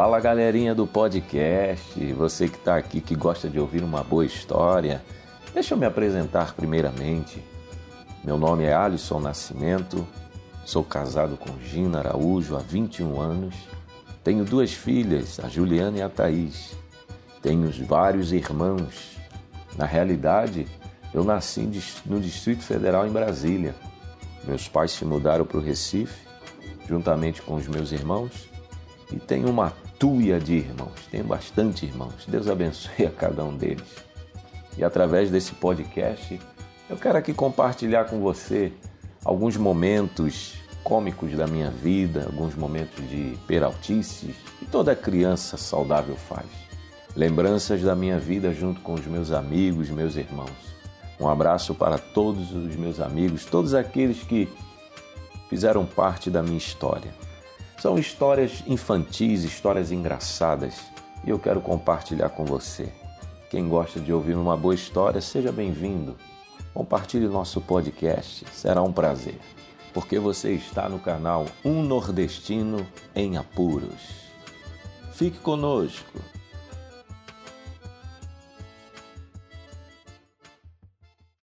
Fala galerinha do podcast, você que está aqui que gosta de ouvir uma boa história. Deixa eu me apresentar primeiramente. Meu nome é Alisson Nascimento, sou casado com Gina Araújo há 21 anos. Tenho duas filhas, a Juliana e a Thaís. Tenho vários irmãos. Na realidade, eu nasci no Distrito Federal em Brasília. Meus pais se mudaram para o Recife, juntamente com os meus irmãos, e tenho uma de irmãos, tenho bastante irmãos. Deus abençoe a cada um deles. E através desse podcast, eu quero aqui compartilhar com você alguns momentos cômicos da minha vida, alguns momentos de peraltices que toda criança saudável faz. Lembranças da minha vida junto com os meus amigos, meus irmãos. Um abraço para todos os meus amigos, todos aqueles que fizeram parte da minha história. São histórias infantis, histórias engraçadas e eu quero compartilhar com você. Quem gosta de ouvir uma boa história, seja bem-vindo. Compartilhe nosso podcast, será um prazer, porque você está no canal Um Nordestino em Apuros. Fique conosco.